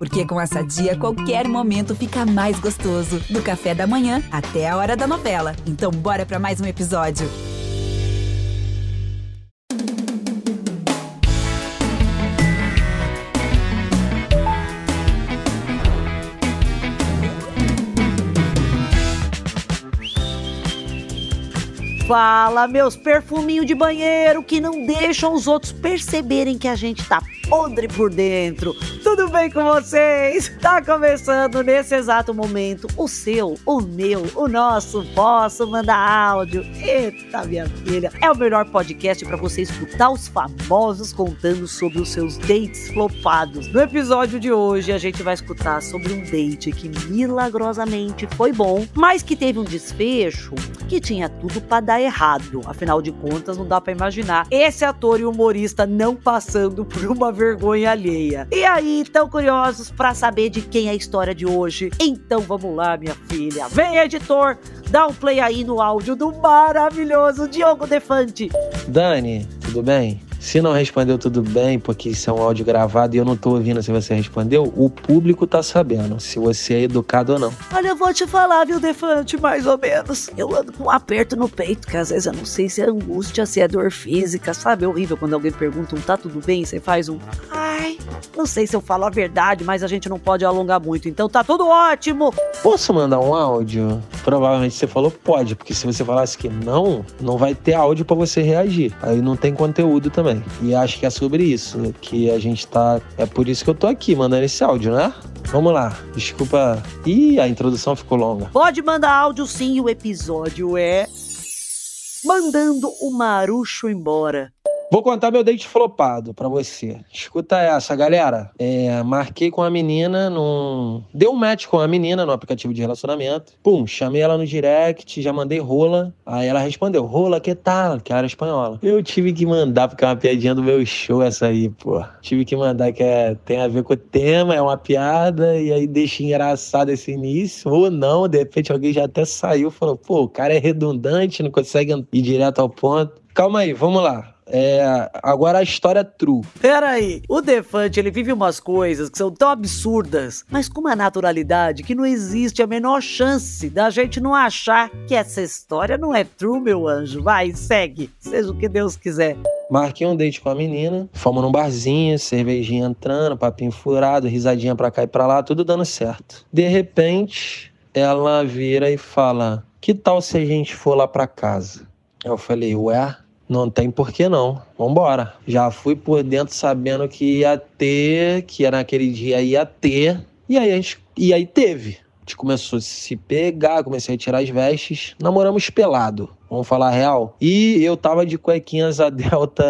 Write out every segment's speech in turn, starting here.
Porque com essa dia, qualquer momento fica mais gostoso. Do café da manhã até a hora da novela. Então, bora para mais um episódio. Fala, meus perfuminhos de banheiro que não deixam os outros perceberem que a gente tá podre por dentro. Tudo bem com vocês? Tá começando nesse exato momento o seu, o meu, o nosso, posso mandar áudio. Eita, minha filha, é o melhor podcast para você escutar os famosos contando sobre os seus dates flopados. No episódio de hoje, a gente vai escutar sobre um date que milagrosamente foi bom, mas que teve um desfecho que tinha tudo para dar errado. Afinal de contas, não dá para imaginar esse ator e humorista não passando por uma vergonha alheia. E aí, tão curiosos para saber de quem é a história de hoje? Então vamos lá, minha filha. Vem, editor, dá um play aí no áudio do maravilhoso Diogo Defante. Dani, tudo bem? Se não respondeu tudo bem, porque isso é um áudio gravado e eu não tô ouvindo se você respondeu, o público tá sabendo se você é educado ou não. Olha, eu vou te falar, viu, Defante, mais ou menos. Eu ando com um aperto no peito, que às vezes eu não sei se é angústia, se é dor física, sabe? É horrível quando alguém pergunta um tá tudo bem, você faz um ai. Não sei se eu falo a verdade, mas a gente não pode alongar muito, então tá tudo ótimo. Posso mandar um áudio? Provavelmente você falou pode, porque se você falasse que não, não vai ter áudio para você reagir. Aí não tem conteúdo também E acho que é sobre isso que a gente tá. É por isso que eu tô aqui mandando esse áudio, né? Vamos lá, desculpa. Ih, a introdução ficou longa. Pode mandar áudio sim, o episódio é. Mandando o Marucho embora. Vou contar meu date flopado pra você. Escuta essa, galera. É, marquei com a menina num. Deu um match com a menina no aplicativo de relacionamento. Pum, chamei ela no direct, já mandei rola. Aí ela respondeu: rola, que tal? Que era espanhola. Eu tive que mandar, porque é uma piadinha do meu show essa aí, pô. Tive que mandar que é, tem a ver com o tema, é uma piada, e aí deixa engraçado esse início. Ou não, de repente alguém já até saiu e falou: pô, o cara é redundante, não consegue ir direto ao ponto. Calma aí, vamos lá. É, agora a história é true. Pera aí, o Defante ele vive umas coisas que são tão absurdas, mas com uma naturalidade que não existe a menor chance da gente não achar que essa história não é true, meu anjo. Vai, segue, seja o que Deus quiser. Marquei um date com a menina, fomos num barzinho, cervejinha entrando, papinho furado, risadinha pra cá e pra lá, tudo dando certo. De repente, ela vira e fala: Que tal se a gente for lá pra casa? Eu falei: Ué, não tem por que não. Vambora. Já fui por dentro sabendo que ia ter, que era naquele dia ia ter. E aí a gente. E aí teve. A gente começou a se pegar, comecei a tirar as vestes. Namoramos pelado. Vamos falar real. E eu tava de cuequinha asa delta.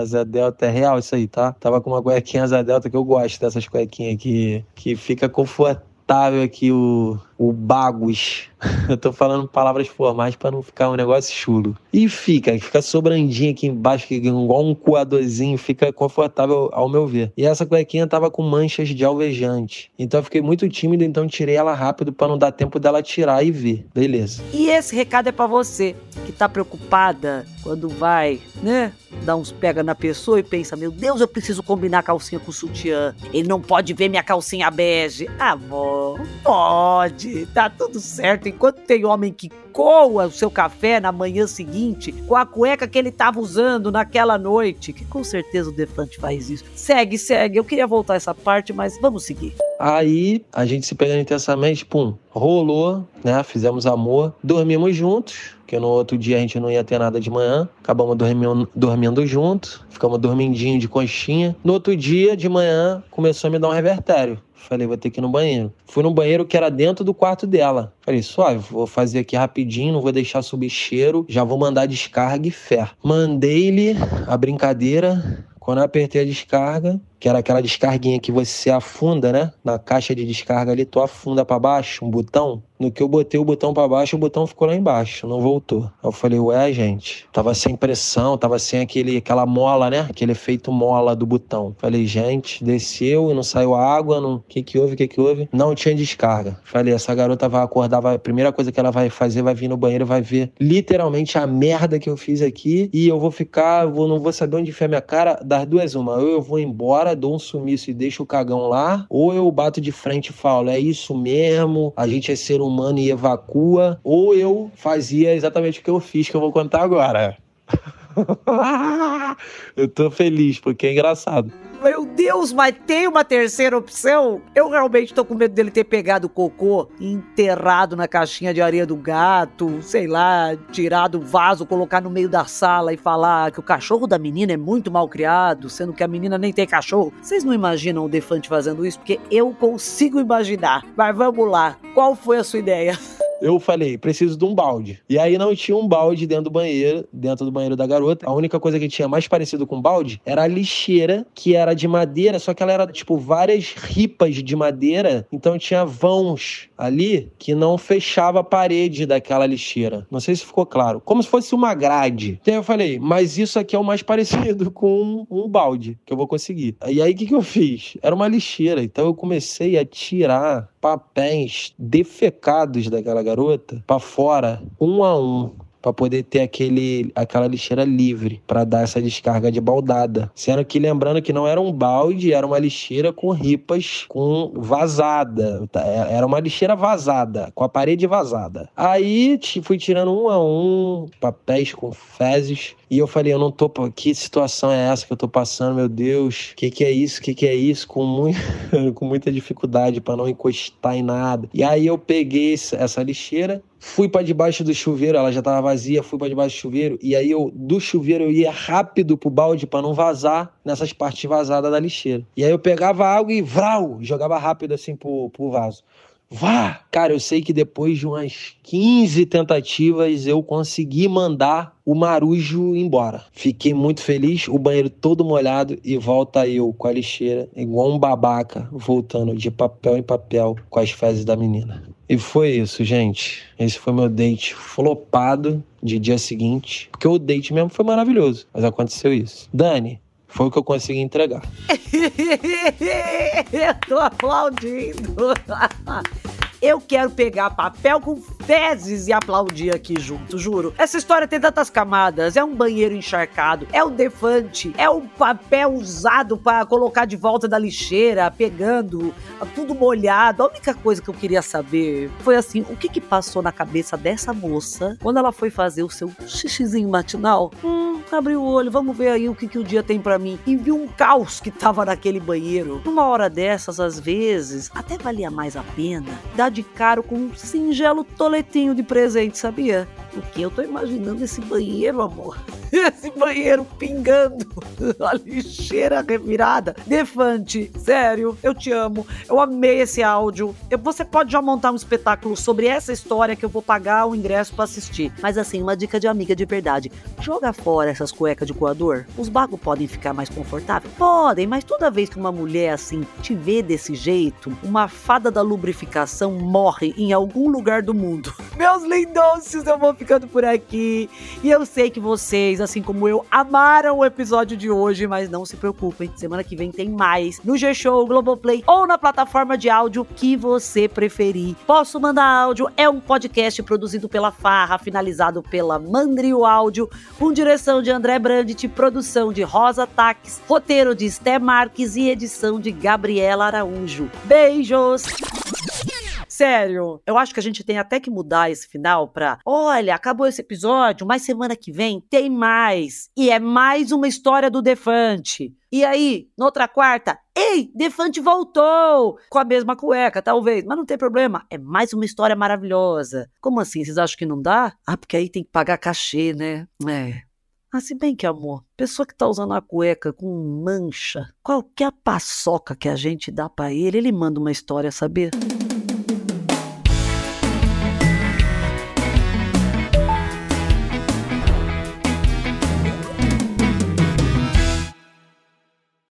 Asa delta é real isso aí, tá? Tava com uma cuequinha asa delta que eu gosto dessas cuequinhas que, que fica confortável aqui o, o bagos. Eu tô falando palavras formais para não ficar um negócio chulo. E fica, fica sobrandinho aqui embaixo, que igual um coadorzinho, fica confortável ao meu ver. E essa cuequinha tava com manchas de alvejante. Então eu fiquei muito tímido, então tirei ela rápido para não dar tempo dela tirar e ver. Beleza. E esse recado é para você que tá preocupada quando vai, né? Dá uns pega na pessoa e pensa: meu Deus, eu preciso combinar a calcinha com o sutiã. Ele não pode ver minha calcinha bege. Ah, bom, pode tá tudo certo. Enquanto tem homem que coa o seu café na manhã seguinte com a cueca que ele tava usando naquela noite, que com certeza o Defante faz isso. Segue, segue. Eu queria voltar essa parte, mas vamos seguir. Aí a gente se pegando intensamente, pum, rolou, né? Fizemos amor, dormimos juntos, que no outro dia a gente não ia ter nada de manhã. Acabamos dormindo, dormindo juntos, ficamos dormindinho de conchinha. No outro dia de manhã começou a me dar um revertério. Falei, vou ter que ir no banheiro. Fui no banheiro que era dentro do quarto dela. Falei, suave, vou fazer aqui rapidinho, não vou deixar subir cheiro, já vou mandar descarga e fé. Mandei-lhe a brincadeira. Quando eu apertei a descarga, que era aquela descarguinha que você afunda, né? Na caixa de descarga ali, tu afunda para baixo, um botão. No que eu botei o botão para baixo, o botão ficou lá embaixo, não voltou. Eu falei, ué, gente, tava sem pressão, tava sem aquele, aquela mola, né? Aquele efeito mola do botão. Falei, gente, desceu e não saiu água, não... que que houve, que que houve? Não tinha descarga. Falei, essa garota vai acordar, vai... a primeira coisa que ela vai fazer, vai vir no banheiro, vai ver literalmente a merda que eu fiz aqui e eu vou ficar, vou, não vou saber onde a minha cara, das duas uma, ou eu vou embora embora, dou um sumiço e deixo o cagão lá, ou eu bato de frente e falo, é isso mesmo, a gente é ser humano e evacua, ou eu fazia exatamente o que eu fiz, que eu vou contar agora. eu tô feliz, porque é engraçado. Deus, mas tem uma terceira opção? Eu realmente tô com medo dele ter pegado o cocô enterrado na caixinha de areia do gato, sei lá, tirado o vaso, colocar no meio da sala e falar que o cachorro da menina é muito mal criado, sendo que a menina nem tem cachorro. Vocês não imaginam o Defante fazendo isso? Porque eu consigo imaginar. Mas vamos lá, qual foi a sua ideia? eu falei, preciso de um balde. E aí não tinha um balde dentro do banheiro, dentro do banheiro da garota. A única coisa que tinha mais parecido com balde era a lixeira, que era de madeira, só que ela era tipo várias ripas de madeira, então tinha vãos ali que não fechava a parede daquela lixeira. Não sei se ficou claro. Como se fosse uma grade. Então eu falei, mas isso aqui é o mais parecido com um balde que eu vou conseguir. E aí o que, que eu fiz? Era uma lixeira, então eu comecei a tirar papéis defecados daquela garota para fora, um a um para poder ter aquele, aquela lixeira livre para dar essa descarga de baldada. Sendo que lembrando que não era um balde, era uma lixeira com ripas com vazada. Tá, é, era uma lixeira vazada, com a parede vazada. Aí fui tirando um a um papéis com fezes e eu falei, eu não tô. Que situação é essa que eu tô passando, meu Deus? O que, que é isso? O que, que é isso? Com, muito, com muita dificuldade para não encostar em nada. E aí eu peguei essa lixeira, fui para debaixo do chuveiro, ela já tava vazia, fui para debaixo do chuveiro. E aí eu, do chuveiro, eu ia rápido pro balde para não vazar nessas partes vazadas da lixeira. E aí eu pegava água e vral, jogava rápido assim pro, pro vaso. Vá! Cara, eu sei que depois de umas 15 tentativas eu consegui mandar o marujo embora. Fiquei muito feliz, o banheiro todo molhado e volta eu com a lixeira, igual um babaca, voltando de papel em papel com as fezes da menina. E foi isso, gente. Esse foi meu date flopado de dia seguinte. Porque o date mesmo foi maravilhoso, mas aconteceu isso. Dani, foi o que eu consegui entregar. eu tô aplaudindo. Eu quero pegar papel com fezes e aplaudir aqui junto, juro. Essa história tem tantas camadas. É um banheiro encharcado, é um defante, é um papel usado para colocar de volta da lixeira, pegando, tudo molhado. A única coisa que eu queria saber foi assim, o que que passou na cabeça dessa moça quando ela foi fazer o seu xixizinho matinal? Hum, abriu o olho, vamos ver aí o que que o dia tem para mim. E viu um caos que tava naquele banheiro. Numa hora dessas, às vezes, até valia mais a pena dar de caro com um singelo toletinho de presente, sabia? Porque eu tô imaginando esse banheiro, amor. Esse banheiro pingando, a lixeira revirada. Defante, sério, eu te amo. Eu amei esse áudio. Você pode já montar um espetáculo sobre essa história que eu vou pagar o ingresso para assistir. Mas assim, uma dica de amiga de verdade: joga fora essas cuecas de coador. Os bagos podem ficar mais confortáveis? Podem, mas toda vez que uma mulher assim te vê desse jeito, uma fada da lubrificação morre em algum lugar do mundo. Meus lindões, eu vou ficando por aqui. E eu sei que vocês, assim como eu, amaram o episódio de hoje, mas não se preocupem, semana que vem tem mais no G-Show, Globoplay ou na plataforma de áudio que você preferir. Posso mandar áudio? É um podcast produzido pela Farra, finalizado pela Mandrio Áudio, com direção de André Brandt, produção de Rosa Taques, roteiro de Esté Marques e edição de Gabriela Araújo. Beijos! Sério, eu acho que a gente tem até que mudar esse final pra. Olha, acabou esse episódio, mas semana que vem tem mais. E é mais uma história do Defante. E aí, noutra quarta, ei, Defante voltou! Com a mesma cueca, talvez, mas não tem problema. É mais uma história maravilhosa. Como assim? Vocês acham que não dá? Ah, porque aí tem que pagar cachê, né? É. Ah, se bem que, amor, pessoa que tá usando a cueca com mancha, qualquer paçoca que a gente dá para ele, ele manda uma história, saber?